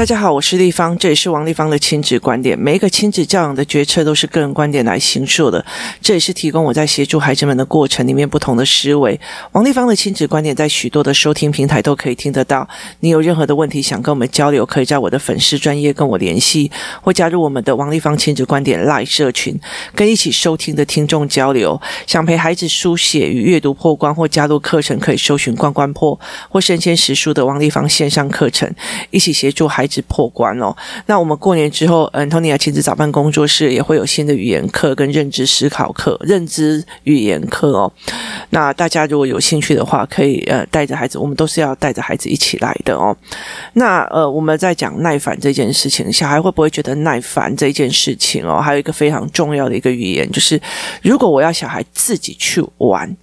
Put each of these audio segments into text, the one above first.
大家好，我是丽芳，这也是王丽芳的亲子观点。每一个亲子教养的决策都是个人观点来形塑的，这也是提供我在协助孩子们的过程里面不同的思维。王丽芳的亲子观点在许多的收听平台都可以听得到。你有任何的问题想跟我们交流，可以在我的粉丝专业跟我联系，或加入我们的王丽芳亲子观点 Live 社群，跟一起收听的听众交流。想陪孩子书写与阅读破关，或加入课程，可以搜寻“关关破”或“身先实书”的王丽芳线上课程，一起协助孩子。破关哦，那我们过年之后，嗯，Antonia 亲子早班工作室也会有新的语言课跟认知思考课、认知语言课哦。那大家如果有兴趣的话，可以呃带着孩子，我们都是要带着孩子一起来的哦。那呃，我们在讲耐烦这件事情，小孩会不会觉得耐烦这件事情哦？还有一个非常重要的一个语言，就是如果我要小孩自己去玩，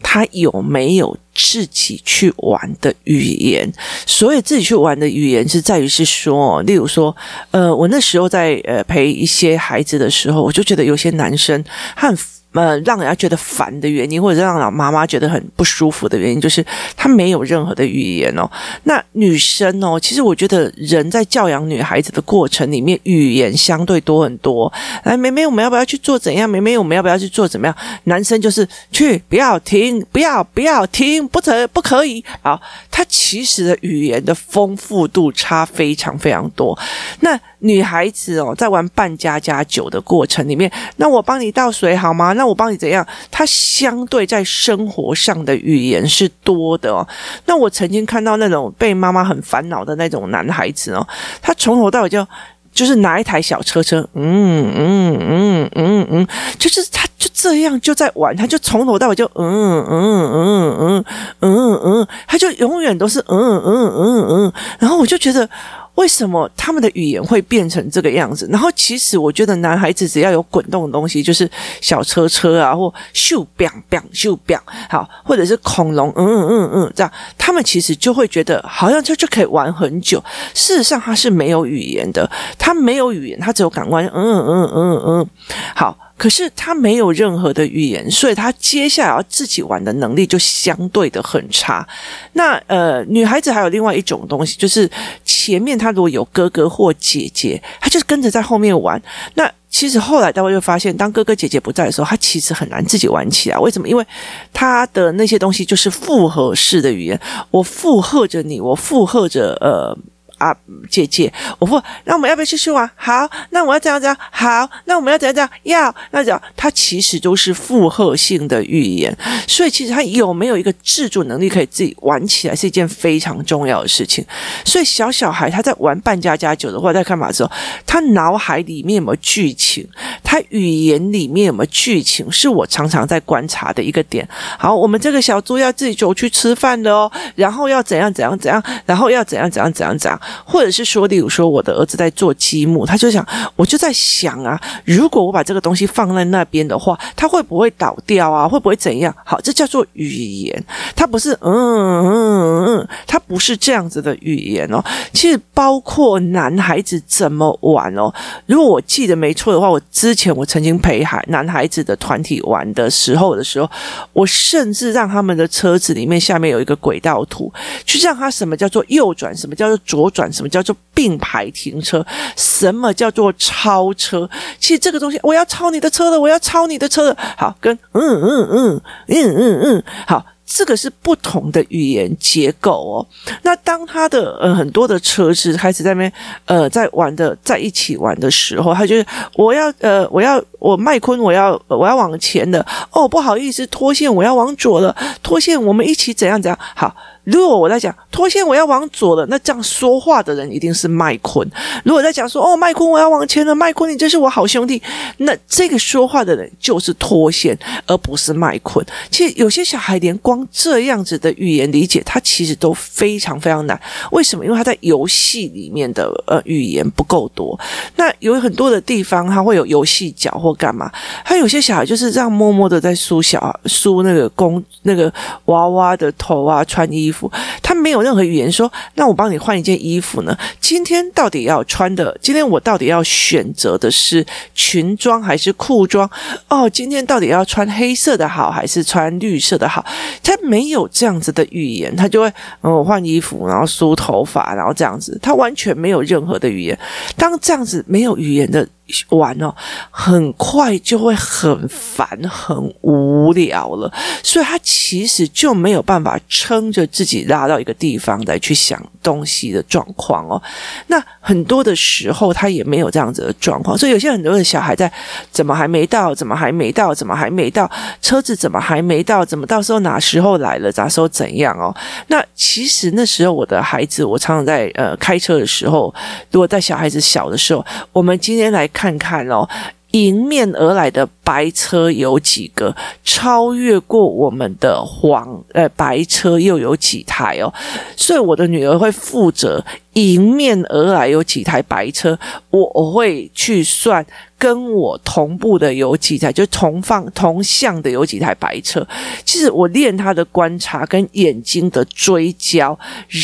他有没有？自己去玩的语言，所以自己去玩的语言是在于是说，例如说，呃，我那时候在呃陪一些孩子的时候，我就觉得有些男生他很。呃，让人家觉得烦的原因，或者让老妈妈觉得很不舒服的原因，就是他没有任何的语言哦。那女生哦，其实我觉得人在教养女孩子的过程里面，语言相对多很多。来，妹妹，我们要不要去做怎样？妹妹，我们要不要去做怎么样？男生就是去，不要停，不要，不要停，不成，不可以。好，他其实的语言的丰富度差非常非常多。那女孩子哦，在玩扮家家酒的过程里面，那我帮你倒水好吗？那我帮你怎样？他相对在生活上的语言是多的哦。那我曾经看到那种被妈妈很烦恼的那种男孩子哦，他从头到尾就就是拿一台小车车，嗯嗯嗯嗯嗯，就是他就这样就在玩，他就从头到尾就嗯嗯嗯嗯嗯嗯，他就永远都是嗯嗯嗯嗯，然后我就觉得。为什么他们的语言会变成这个样子？然后其实我觉得男孩子只要有滚动的东西，就是小车车啊，或咻 bang bang 咻 bang，好，或者是恐龙，嗯嗯嗯嗯，这样他们其实就会觉得好像就就可以玩很久。事实上他是没有语言的，他没有语言，他只有感官，嗯嗯嗯嗯，好。可是他没有任何的语言，所以他接下来要自己玩的能力就相对的很差。那呃，女孩子还有另外一种东西，就是前面他如果有哥哥或姐姐，他就跟着在后面玩。那其实后来大家会发现，当哥哥姐姐不在的时候，他其实很难自己玩起来。为什么？因为他的那些东西就是复合式的语言，我附和着你，我附和着呃。啊，姐姐，我说，那我们要不要继续玩？好，那我要怎样怎样？好，那我们要怎样怎样？要，那这样，它其实都是复合性的语言，所以其实他有没有一个自主能力可以自己玩起来，是一件非常重要的事情。所以小小孩他在玩扮家家酒的话，在干嘛的时候，他脑海里面有没有剧情？他语言里面有没有剧情？是我常常在观察的一个点。好，我们这个小猪要自己走去吃饭的哦，然后要怎样怎样怎样，然后要怎样怎样怎样怎样。或者是说，例如说，我的儿子在做积木，他就想，我就在想啊，如果我把这个东西放在那边的话，它会不会倒掉啊？会不会怎样？好，这叫做语言，它不是嗯嗯嗯，它不是这样子的语言哦。其实包括男孩子怎么玩哦，如果我记得没错的话，我之前我曾经陪孩男孩子的团体玩的时候的时候，我甚至让他们的车子里面下面有一个轨道图，去让他什么叫做右转，什么叫做左转。什么叫做并排停车？什么叫做超车？其实这个东西，我要超你的车了，我要超你的车了。好，跟嗯嗯嗯嗯嗯嗯，好，这个是不同的语言结构哦。那当他的呃很多的车子开始在那边呃在玩的在一起玩的时候，他就是我要呃我要我麦昆我要我要往前的哦，不好意思脱线，我要往左了脱线，我们一起怎样怎样好。如果我在讲脱线，我要往左了，那这样说话的人一定是麦昆。如果在讲说哦，麦昆，我要往前了，麦昆，你真是我好兄弟，那这个说话的人就是脱线，而不是麦昆。其实有些小孩连光这样子的语言理解，他其实都非常非常难。为什么？因为他在游戏里面的呃语言不够多。那有很多的地方，他会有游戏角或或干嘛。他有些小孩就是这样默默的在梳小梳那个公那个娃娃的头啊，穿衣服，他没有任何语言说，那我帮你换一件衣服呢？今天到底要穿的？今天我到底要选择的是裙装还是裤装？哦，今天到底要穿黑色的好还是穿绿色的好？他没有这样子的语言，他就会嗯换衣服，然后梳头发，然后这样子，他完全没有任何的语言。当这样子没有语言的。玩哦，很快就会很烦、很无聊了，所以他其实就没有办法撑着自己拉到一个地方来去想东西的状况哦。那很多的时候他也没有这样子的状况，所以有些很多的小孩在怎么还没到？怎么还没到？怎么还没到？车子怎么还没到？怎么到时候哪时候来了？啥时候怎样哦？那其实那时候我的孩子，我常常在呃开车的时候，如果在小孩子小的时候，我们今天来。看看哦，迎面而来的白车有几个？超越过我们的黄呃白车又有几台哦？所以我的女儿会负责迎面而来有几台白车，我我会去算。跟我同步的有几台，就同放同向的有几台白车。其实我练他的观察跟眼睛的追焦，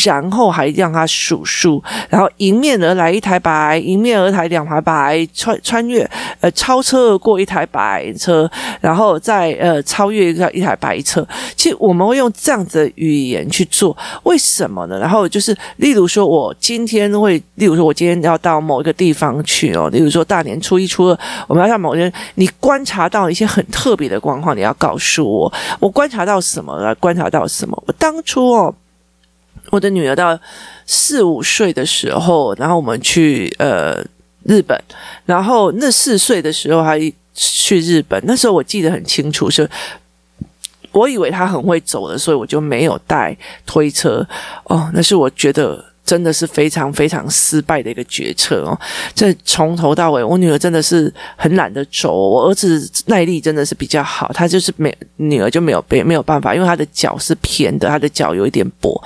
然后还让他数数，然后迎面而来一台白，迎面而来两台白，穿穿越呃超车而过一台白白车，然后再呃超越一个一台白车。其实我们会用这样子的语言去做，为什么呢？然后就是例如说，我今天会，例如说我今天要到某一个地方去哦，例如说大年初一初二。我们要像某人，你观察到一些很特别的状况，你要告诉我，我观察到什么了？观察到什么？我当初哦，我的女儿到四五岁的时候，然后我们去呃日本，然后那四岁的时候还去日本，那时候我记得很清楚，是我以为他很会走的，所以我就没有带推车哦，那是我觉得。真的是非常非常失败的一个决策哦！这从头到尾，我女儿真的是很懒得走，我儿子耐力真的是比较好，他就是没女儿就没有没没有办法，因为他的脚是偏的，他的脚有一点跛，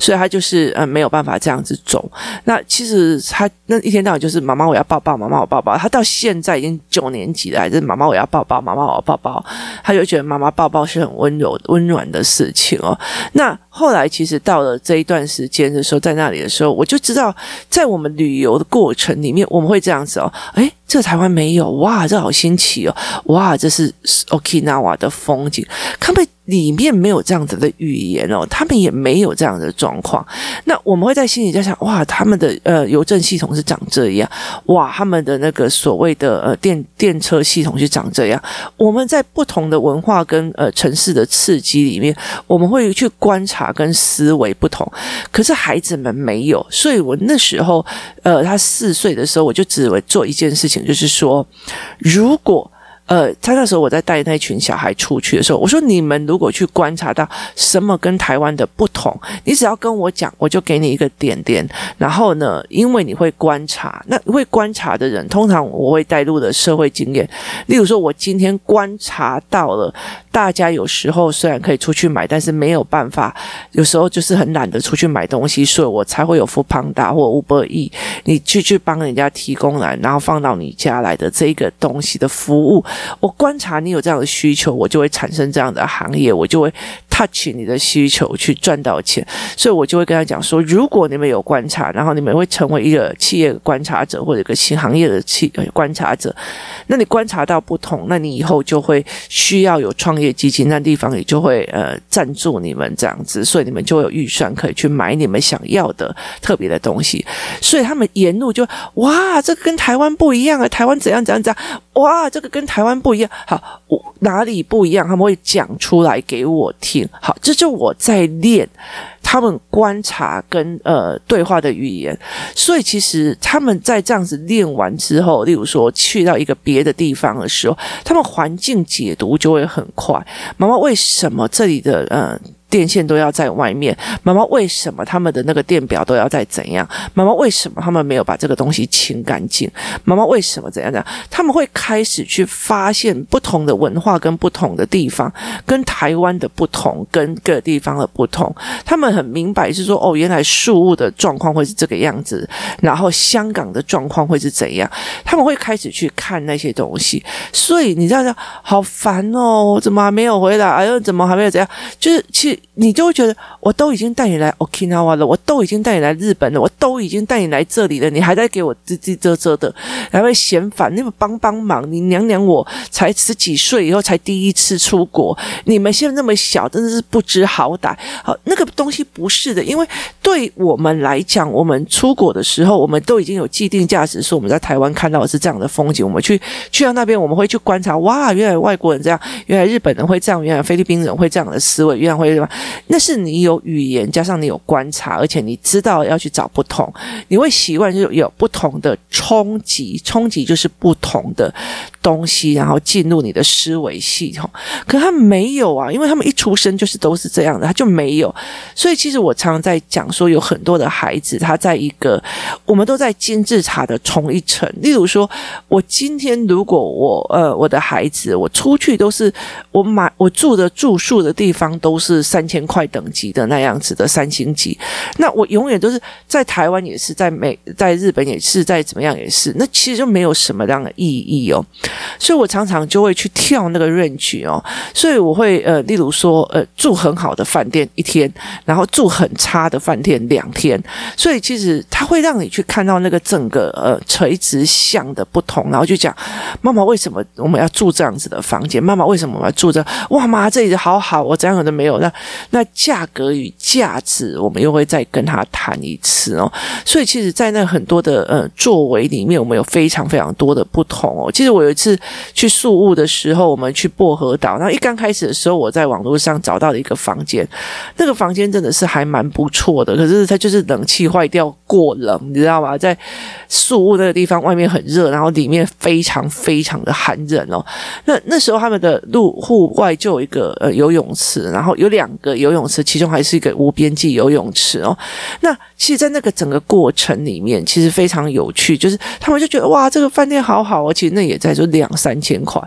所以他就是呃没有办法这样子走。那其实他那一天到晚就是妈妈我要抱抱，妈妈我抱抱。他到现在已经九年级了，还是妈妈我要抱抱，妈妈我要抱抱。他就觉得妈妈抱抱是很温柔温暖的事情哦。那后来其实到了这一段时间的时候，在那里。的时候，我就知道，在我们旅游的过程里面，我们会这样子哦，诶。这台湾没有哇，这好新奇哦！哇，这是 Okinawa 的风景，他们里面没有这样子的语言哦，他们也没有这样的状况。那我们会在心里在想，哇，他们的呃邮政系统是长这样，哇，他们的那个所谓的呃电电车系统是长这样。我们在不同的文化跟呃城市的刺激里面，我们会去观察跟思维不同。可是孩子们没有，所以我那时候呃，他四岁的时候，我就只会做一件事情。就是说，如果。呃，他那时候我在带那群小孩出去的时候，我说你们如果去观察到什么跟台湾的不同，你只要跟我讲，我就给你一个点点。然后呢，因为你会观察，那会观察的人，通常我会带入的社会经验。例如说，我今天观察到了，大家有时候虽然可以出去买，但是没有办法，有时候就是很懒得出去买东西，所以我才会有 foodpanda 或 Uber Eats，你去去帮人家提供来，然后放到你家来的这个东西的服务。我观察你有这样的需求，我就会产生这样的行业，我就会 touch 你的需求去赚到钱，所以我就会跟他讲说，如果你们有观察，然后你们会成为一个企业观察者或者一个新行业的企观察者，那你观察到不同，那你以后就会需要有创业基金，那地方也就会呃赞助你们这样子，所以你们就会有预算可以去买你们想要的特别的东西，所以他们沿路就哇，这个跟台湾不一样啊，台湾怎样怎样怎样，哇，这个跟台湾。不一样，好，我哪里不一样？他们会讲出来给我听。好，这就我在练他们观察跟呃对话的语言。所以其实他们在这样子练完之后，例如说去到一个别的地方的时候，他们环境解读就会很快。妈妈，为什么这里的嗯电线都要在外面，妈妈为什么他们的那个电表都要在怎样？妈妈为什么他们没有把这个东西清干净？妈妈为什么怎样怎样？他们会开始去发现不同的文化跟不同的地方，跟台湾的不同，跟各地方的不同。他们很明白是说，哦，原来树屋的状况会是这个样子，然后香港的状况会是怎样？他们会开始去看那些东西。所以你知道，好烦哦，怎么还没有回来？哎呦，怎么还没有怎样？就是其实。你就会觉得，我都已经带你来 Okinawa 了，我都已经带你来日本了，我都已经带你来这里了，你还在给我吱吱喳喳的，还会嫌烦？你们帮帮忙，你娘娘我才十几岁以后才第一次出国，你们现在那么小，真的是不知好歹。好，那个东西不是的，因为对我们来讲，我们出国的时候，我们都已经有既定价值，说我们在台湾看到的是这样的风景，我们去去到那边，我们会去观察，哇，原来外国人这样，原来日本人会这样，原来菲律宾人会这样的思维，原来会。那是你有语言，加上你有观察，而且你知道要去找不同，你会习惯就是有不同的冲击，冲击就是不同的东西，然后进入你的思维系统。可他没有啊，因为他们一出生就是都是这样的，他就没有。所以其实我常常在讲说，有很多的孩子，他在一个我们都在金字塔的同一层。例如说，我今天如果我呃我的孩子，我出去都是我买我住的住宿的地方都是三千块等级的那样子的三星级，那我永远都是在台湾也是，在美在日本也是，在怎么样也是，那其实就没有什么样的意义哦。所以我常常就会去跳那个 range 哦，所以我会呃，例如说呃，住很好的饭店一天，然后住很差的饭店两天，所以其实它会让你去看到那个整个呃垂直向的不同，然后就讲妈妈为什么我们要住这样子的房间？妈妈为什么我要住这？哇妈，这里好好，我怎样的没有那。那价格与价值，我们又会再跟他谈一次哦。所以，其实，在那很多的呃作为里面，我们有非常非常多的不同哦。其实，我有一次去宿雾的时候，我们去薄荷岛，然后一刚开始的时候，我在网络上找到了一个房间，那个房间真的是还蛮不错的，可是它就是冷气坏掉过冷，你知道吗？在宿雾那个地方，外面很热，然后里面非常非常的寒冷哦。那那时候他们的路户外就有一个呃游泳池，然后有两个游泳池，其中还是一个无边际游泳池哦。那其实，在那个整个过程里面，其实非常有趣，就是他们就觉得哇，这个饭店好好，哦。其实那也在说两三千块。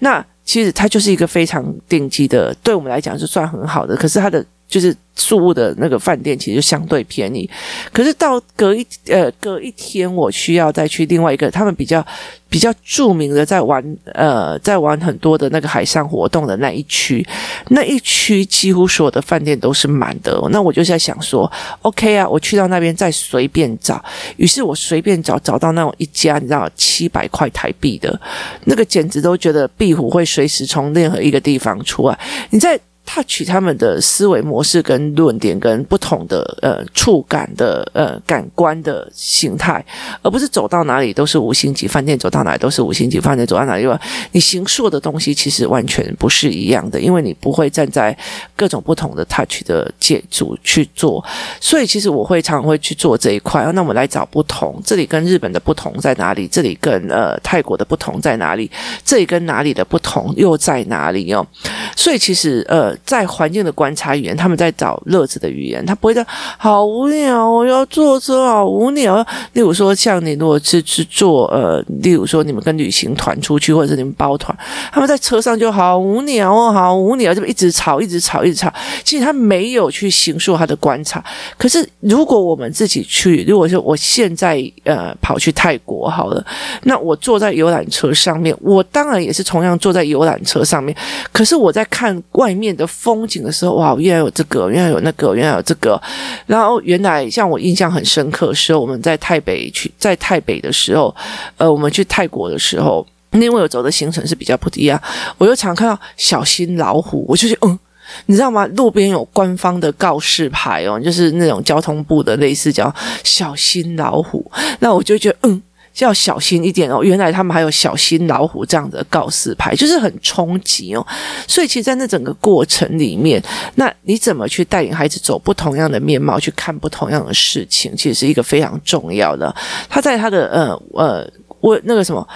那其实它就是一个非常顶级的，对我们来讲是算很好的，可是它的。就是宿雾的那个饭店其实相对便宜，可是到隔一呃隔一天，我需要再去另外一个他们比较比较著名的在玩呃在玩很多的那个海上活动的那一区，那一区几乎所有的饭店都是满的。那我就在想说，OK 啊，我去到那边再随便找，于是我随便找找到那种一家，你知道七百块台币的那个，简直都觉得壁虎会随时从任何一个地方出来。你在。Touch 他们的思维模式跟论点跟不同的呃触感的呃感官的形态，而不是走到哪里都是五星级饭店，走到哪里都是五星级饭店，走到哪里吧，你形塑的东西其实完全不是一样的，因为你不会站在各种不同的 touch 的建筑去做，所以其实我会常常会去做这一块。那我们来找不同，这里跟日本的不同在哪里？这里跟呃泰国的不同在哪里？这里跟哪里的不同又在哪里哦？所以其实呃。在环境的观察语言，他们在找乐子的语言，他不会说好无聊，我要坐车好无聊。例如说，像你如果是去做呃，例如说你们跟旅行团出去，或者是你们包团，他们在车上就好无聊哦，好无聊，就一直吵，一直吵，一直吵。其实他没有去形塑他的观察。可是如果我们自己去，如果说我现在呃跑去泰国好了，那我坐在游览车上面，我当然也是同样坐在游览车上面，可是我在看外面的。风景的时候，哇！原来有这个，原来有那个，原来有这个。然后原来像我印象很深刻的时候，我们在台北去，在台北的时候，呃，我们去泰国的时候，因为我走的行程是比较不一样，我就常看到小心老虎，我就觉得嗯，你知道吗？路边有官方的告示牌哦，就是那种交通部的类似叫小心老虎，那我就觉得嗯。就要小心一点哦！原来他们还有小心老虎这样的告示牌，就是很冲击哦。所以其实，在那整个过程里面，那你怎么去带领孩子走不同样的面貌，去看不同样的事情，其实是一个非常重要的。他在他的呃呃，我那个什么。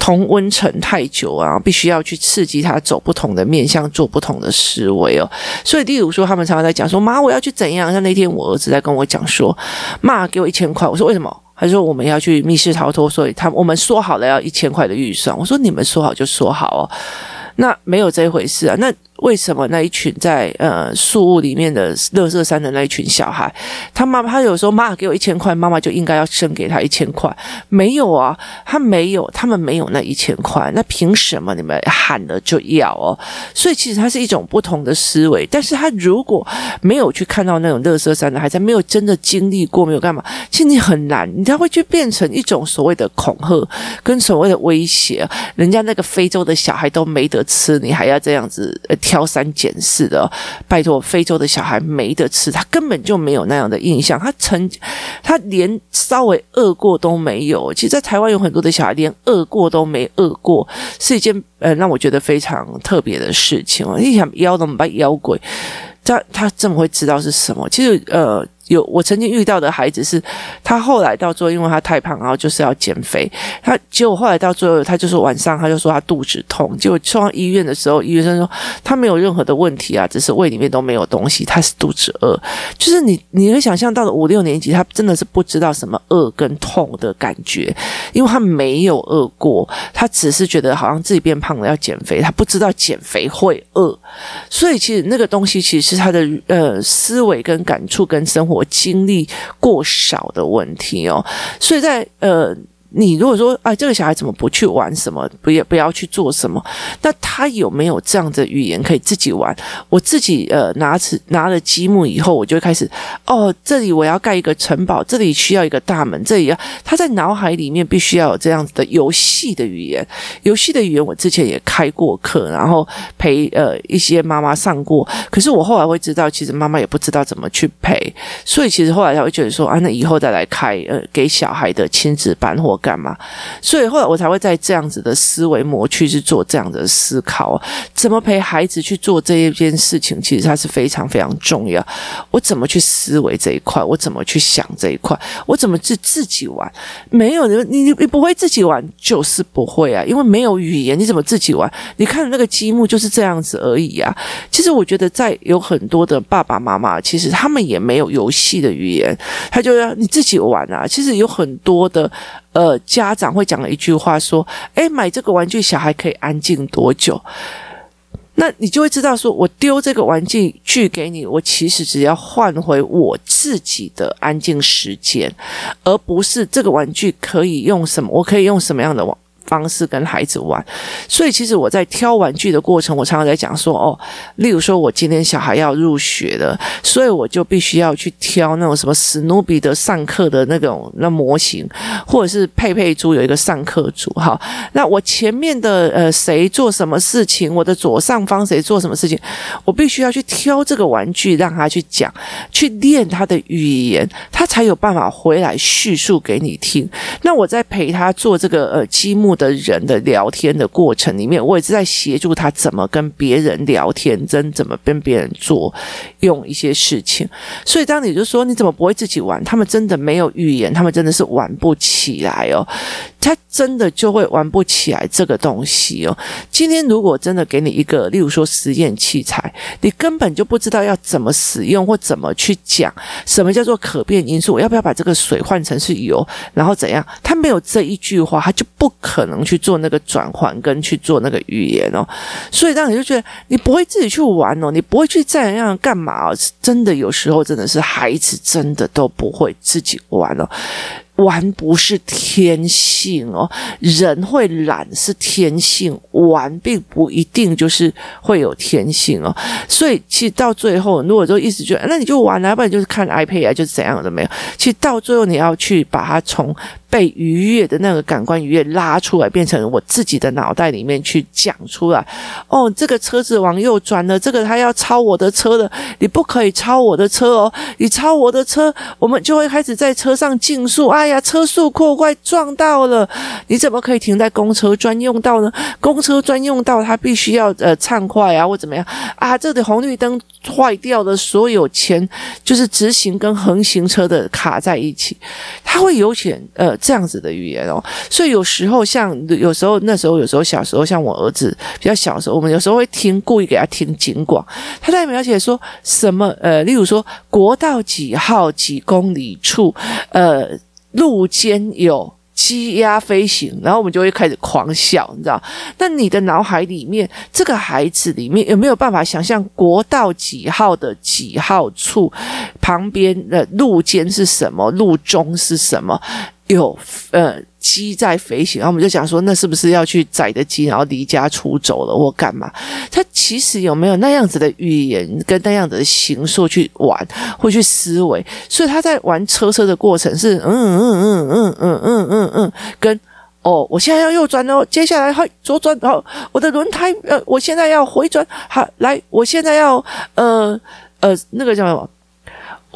同温层太久啊，必须要去刺激他走不同的面向，做不同的思维哦。所以，例如说，他们常常在讲说：“妈，我要去怎样？”像那天我儿子在跟我讲说：“妈，给我一千块。”我说：“为什么？”他说：“我们要去密室逃脱，所以他我们说好了要一千块的预算。”我说：“你们说好就说好哦，那没有这一回事啊。”那。为什么那一群在呃树屋里面的乐色山的那一群小孩，他妈妈他有时候妈妈给我一千块，妈妈就应该要生给他一千块？没有啊，他没有，他们没有那一千块，那凭什么你们喊了就要哦？所以其实它是一种不同的思维。但是他如果没有去看到那种乐色山的孩子，没有真的经历过，没有干嘛，其实你很难，你才会去变成一种所谓的恐吓跟所谓的威胁。人家那个非洲的小孩都没得吃，你还要这样子呃。挑三拣四的，拜托，非洲的小孩没得吃，他根本就没有那样的印象，他曾，他连稍微饿过都没有。其实，在台湾有很多的小孩连饿过都没饿过，是一件呃让我觉得非常特别的事情。我一想，妖怎么办？妖鬼，他他怎么会知道是什么？其实，呃。有我曾经遇到的孩子是，他后来到最后，因为他太胖，然后就是要减肥。他结果后来到最后，他就是晚上他就说他肚子痛。结果送到医院的时候，医生说他没有任何的问题啊，只是胃里面都没有东西，他是肚子饿。就是你你会想象到了五六年级，他真的是不知道什么饿跟痛的感觉，因为他没有饿过，他只是觉得好像自己变胖了要减肥，他不知道减肥会饿。所以其实那个东西其实是他的呃思维跟感触跟生活。我经历过少的问题哦，所以在呃。你如果说哎，这个小孩怎么不去玩什么，不要不要去做什么？那他有没有这样的语言可以自己玩？我自己呃拿起拿了积木以后，我就开始哦，这里我要盖一个城堡，这里需要一个大门，这里要他在脑海里面必须要有这样子的游戏的语言。游戏的语言我之前也开过课，然后陪呃一些妈妈上过。可是我后来会知道，其实妈妈也不知道怎么去陪，所以其实后来才会觉得说啊，那以后再来开呃给小孩的亲子班或。干嘛？所以后来我才会在这样子的思维模去去做这样的思考，怎么陪孩子去做这一件事情，其实它是非常非常重要。我怎么去思维这一块？我怎么去想这一块？我怎么自自己玩？没有人，你你不会自己玩，就是不会啊，因为没有语言，你怎么自己玩？你看那个积木就是这样子而已啊。其实我觉得，在有很多的爸爸妈妈，其实他们也没有游戏的语言，他就要你自己玩啊。其实有很多的。呃，家长会讲了一句话说：“诶，买这个玩具，小孩可以安静多久？”那你就会知道，说我丢这个玩具去给你，我其实只要换回我自己的安静时间，而不是这个玩具可以用什么，我可以用什么样的玩。方式跟孩子玩，所以其实我在挑玩具的过程，我常常在讲说哦，例如说我今天小孩要入学了，所以我就必须要去挑那种什么史努比的上课的那种那模型，或者是佩佩猪有一个上课组哈。那我前面的呃谁做什么事情，我的左上方谁做什么事情，我必须要去挑这个玩具让他去讲，去练他的语言，他才有办法回来叙述给你听。那我在陪他做这个呃积木的人的聊天的过程里面，我也是在协助他怎么跟别人聊天，真怎么跟别人做用一些事情。所以当你就说你怎么不会自己玩？他们真的没有语言，他们真的是玩不起来哦。他真的就会玩不起来这个东西哦。今天如果真的给你一个，例如说实验器材，你根本就不知道要怎么使用或怎么去讲什么叫做可变因素，我要不要把这个水换成是油，然后怎样？他没有这一句话，他就不可能去做那个转换跟去做那个语言哦。所以当你就觉得你不会自己去玩哦，你不会去这样干嘛哦？真的有时候真的是孩子真的都不会自己玩哦。玩不是天性哦，人会懒是天性，玩并不一定就是会有天性哦。所以其实到最后，如果说一直觉得那你就玩啊，要不然就是看 iPad 啊，就是怎样的没有。其实到最后你要去把它从。被愉悦的那个感官愉悦拉出来，变成我自己的脑袋里面去讲出来。哦，这个车子往右转了，这个他要超我的车了，你不可以超我的车哦！你超我的车，我们就会开始在车上竞速。哎呀，车速过快撞到了，你怎么可以停在公车专用道呢？公车专用道它必须要呃畅快啊，或怎么样啊？这里红绿灯坏掉了，所有前就是直行跟横行车的卡在一起，它会有点呃。这样子的语言哦。所以有时候像有时候那时候有时候小时候像我儿子比较小的时候，我们有时候会听故意给他听警广，他在描写说什么呃，例如说国道几号几公里处呃路肩有。鸡鸭飞行，然后我们就会开始狂笑，你知道？那你的脑海里面，这个孩子里面有没有办法想象国道几号的几号处旁边的路肩是什么？路中是什么？有呃鸡在飞行，然后我们就讲说，那是不是要去宰的鸡，然后离家出走了或干嘛？他其实有没有那样子的语言跟那样子的形数去玩，会去思维？所以他在玩车车的过程是嗯嗯嗯嗯嗯嗯嗯嗯，跟哦，我现在要右转哦，接下来还左转，然后我的轮胎呃，我现在要回转，好来，我现在要呃呃那个叫什么？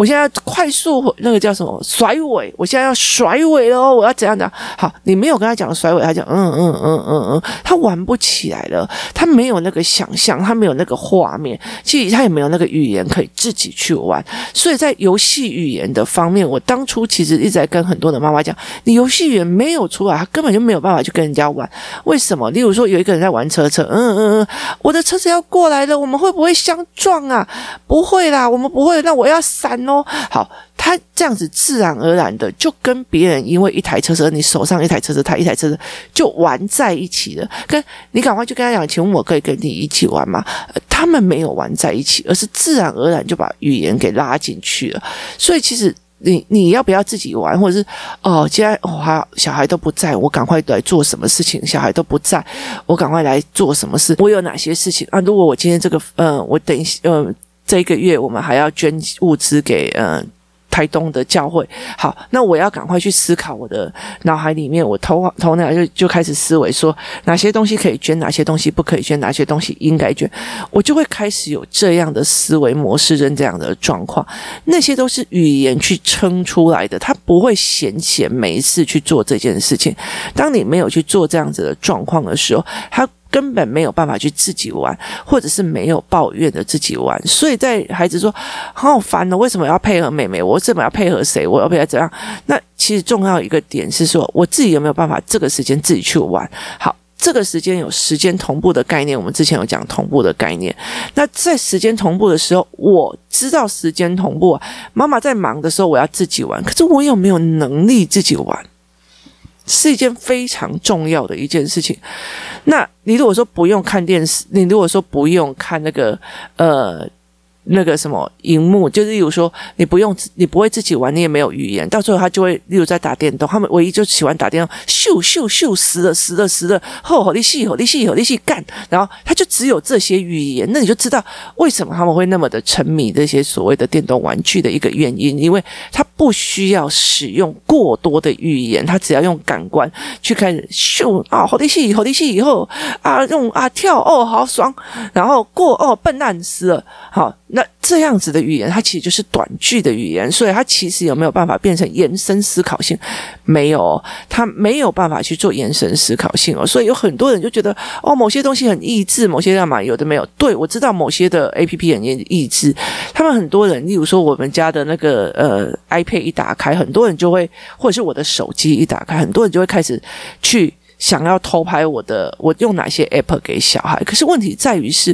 我现在快速那个叫什么甩尾？我现在要甩尾了哦！我要怎样讲？好，你没有跟他讲甩尾，他讲嗯嗯嗯嗯嗯，他玩不起来了，他没有那个想象，他没有那个画面，其实他也没有那个语言可以自己去玩。所以在游戏语言的方面，我当初其实一直在跟很多的妈妈讲，你游戏语言没有出来，他根本就没有办法去跟人家玩。为什么？例如说有一个人在玩车车，嗯嗯嗯，我的车子要过来了，我们会不会相撞啊？不会啦，我们不会，那我要闪。哦，好，他这样子自然而然的就跟别人因为一台车车，你手上一台车车，他一台车车就玩在一起了。跟你赶快就跟他讲，请问我可以跟你一起玩吗？他们没有玩在一起，而是自然而然就把语言给拉进去了。所以其实你你要不要自己玩，或者是哦，既然哦，小孩都不在，我赶快来做什么事情？小孩都不在，我赶快来做什么事？我有哪些事情啊？如果我今天这个，嗯、我等一下，嗯、这一个月我们还要捐物资给嗯台东的教会。好，那我要赶快去思考我的脑海里面，我头头脑就就开始思维说哪些东西可以捐，哪些东西不可以捐，哪些东西应该捐，我就会开始有这样的思维模式跟这样的状况。那些都是语言去撑出来的，他不会闲闲没事去做这件事情。当你没有去做这样子的状况的时候，他。根本没有办法去自己玩，或者是没有抱怨的自己玩，所以在孩子说好烦哦，为什么要配合妹妹？我怎么要配合谁？我要配合怎样？那其实重要一个点是说，我自己有没有办法这个时间自己去玩？好，这个时间有时间同步的概念，我们之前有讲同步的概念。那在时间同步的时候，我知道时间同步，妈妈在忙的时候我要自己玩，可是我有没有能力自己玩？是一件非常重要的一件事情。那你如果说不用看电视，你如果说不用看那个呃。那个什么荧幕，就是例如说，你不用，你不会自己玩，你也没有语言，到最后他就会，例如在打电动，他们唯一就喜欢打电动，咻咻咻，死了死了死了，吼吼你戏吼你戏吼你戏干，然后他就只有这些语言，那你就知道为什么他们会那么的沉迷这些所谓的电动玩具的一个原因，因为他不需要使用过多的语言，他只要用感官去开始咻啊，吼你戏吼你戏以后啊用啊跳哦好爽，然后过哦笨蛋死了，好。那这样子的语言，它其实就是短句的语言，所以它其实有没有办法变成延伸思考性？没有，它没有办法去做延伸思考性哦。所以有很多人就觉得，哦，某些东西很益智，某些干嘛有的没有。对，我知道某些的 APP 很益智，他们很多人，例如说我们家的那个呃 iPad 一打开，很多人就会，或者是我的手机一打开，很多人就会开始去。想要偷拍我的，我用哪些 app 给小孩？可是问题在于是，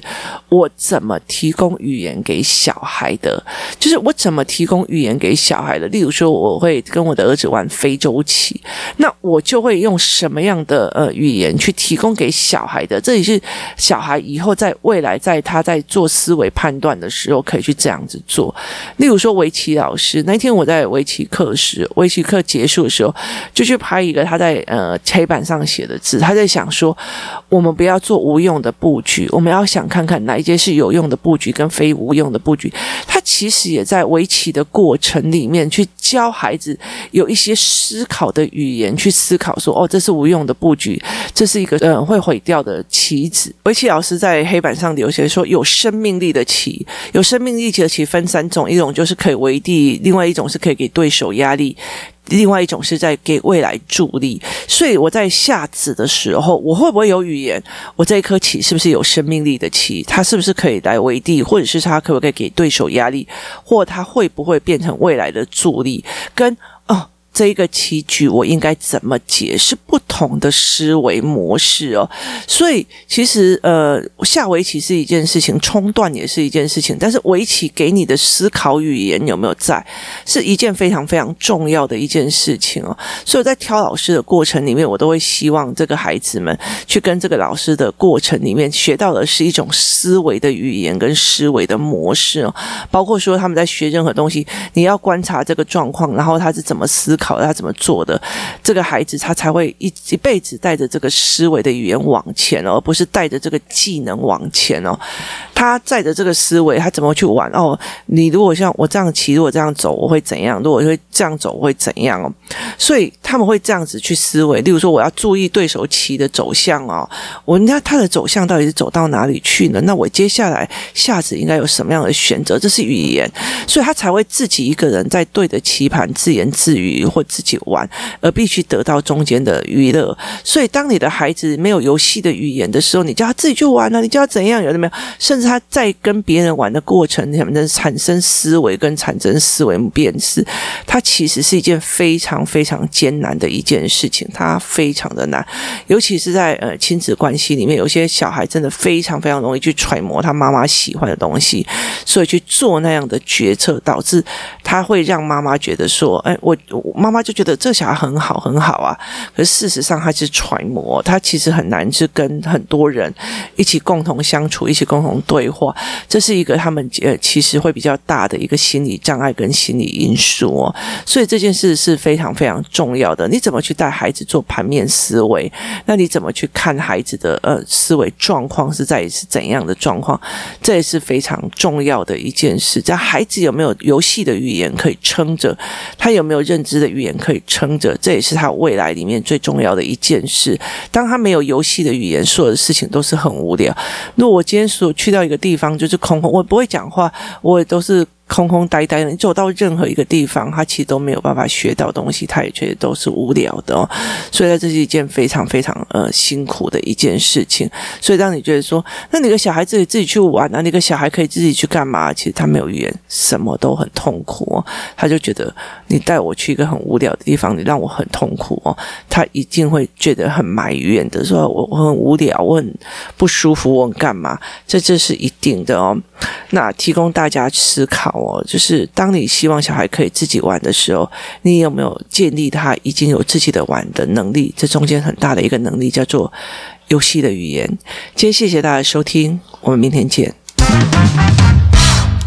我怎么提供语言给小孩的？就是我怎么提供语言给小孩的？例如说，我会跟我的儿子玩非洲棋，那我就会用什么样的呃语言去提供给小孩的？这也是小孩以后在未来在他在做思维判断的时候可以去这样子做。例如说，围棋老师那天我在围棋课时，围棋课结束的时候，就去拍一个他在呃黑板上写。写的字，他在想说，我们不要做无用的布局，我们要想看看哪一些是有用的布局跟非无用的布局。他其实也在围棋的过程里面去教孩子有一些思考的语言，去思考说，哦，这是无用的布局，这是一个嗯会毁掉的棋子。围棋老师在黑板上留写说，有生命力的棋，有生命力的棋分三种，一种就是可以围地，另外一种是可以给对手压力。另外一种是在给未来助力，所以我在下子的时候，我会不会有语言？我这一颗棋是不是有生命力的棋？它是不是可以来围地，或者是它可不可以给对手压力，或它会不会变成未来的助力？跟。这一个棋局我应该怎么解，是不同的思维模式哦。所以其实呃，下围棋是一件事情，冲断也是一件事情，但是围棋给你的思考语言有没有在，是一件非常非常重要的一件事情哦。所以在挑老师的过程里面，我都会希望这个孩子们去跟这个老师的过程里面学到的是一种思维的语言跟思维的模式哦，包括说他们在学任何东西，你要观察这个状况，然后他是怎么思考的，他怎么做的，这个孩子他才会一一辈子带着这个思维的语言往前哦，而不是带着这个技能往前哦。他带着这个思维，他怎么去玩哦？你如果像我这样骑，如果这样走，我会怎样？如果会这样走，我会怎样哦？所以他们会这样子去思维。例如说，我要注意对手棋的走向哦，我人家他的走向到底是走到哪里去呢？那我接下来下子应该有什么样的选择？这是语言，所以他才会自己一个人在对着棋盘自言自语或自己玩，而必须得到中间的娱乐。所以，当你的孩子没有游戏的语言的时候，你叫他自己去玩呢、啊？你叫他怎样？有的没有？甚至他在跟别人玩的过程，你能产生思维跟产生思维辨识，它其实是一件非常非常艰难的一件事情，它非常的难，尤其是在呃亲子关系里面，有些小孩真的非常非常容易去揣摩他妈妈喜欢的东西，所以去做那样的决策，导致他会让妈妈觉得说，哎，我妈妈就觉得这小孩很好很好啊，可是事实上他是揣摩，他其实很难去跟很多人一起共同相处，一起共同对话，这是一个他们呃其实会比较大的一个心理障碍跟心理因素哦，所以这件事是非常非常重要的。你怎么去带孩子做盘面思维？那你怎么去看孩子的呃思维状况是在是怎样的状况？这也是非常重要的一件事。在孩子有没有游戏的语言可以撑着？他有没有认知的语言可以撑着？这也是他未来里面最重要的一件事。当他没有游戏的语言，所有的事情都是很无聊。如果我今天所去到一个地方就是空空，我不会讲话，我也都是。空空呆呆的，你走到任何一个地方，他其实都没有办法学到东西，他也觉得都是无聊的哦。所以，这是一件非常非常呃辛苦的一件事情。所以，当你觉得说，那你个小孩自己自己去玩啊，你个小孩可以自己去干嘛？其实他没有语言，什么都很痛苦哦。他就觉得你带我去一个很无聊的地方，你让我很痛苦哦。他一定会觉得很埋怨的，说我我很无聊，我很不舒服，我很干嘛？这这是一定的哦。那提供大家思考。哦，就是当你希望小孩可以自己玩的时候，你有没有建立他已经有自己的玩的能力？这中间很大的一个能力叫做游戏的语言。今天谢谢大家收听，我们明天见。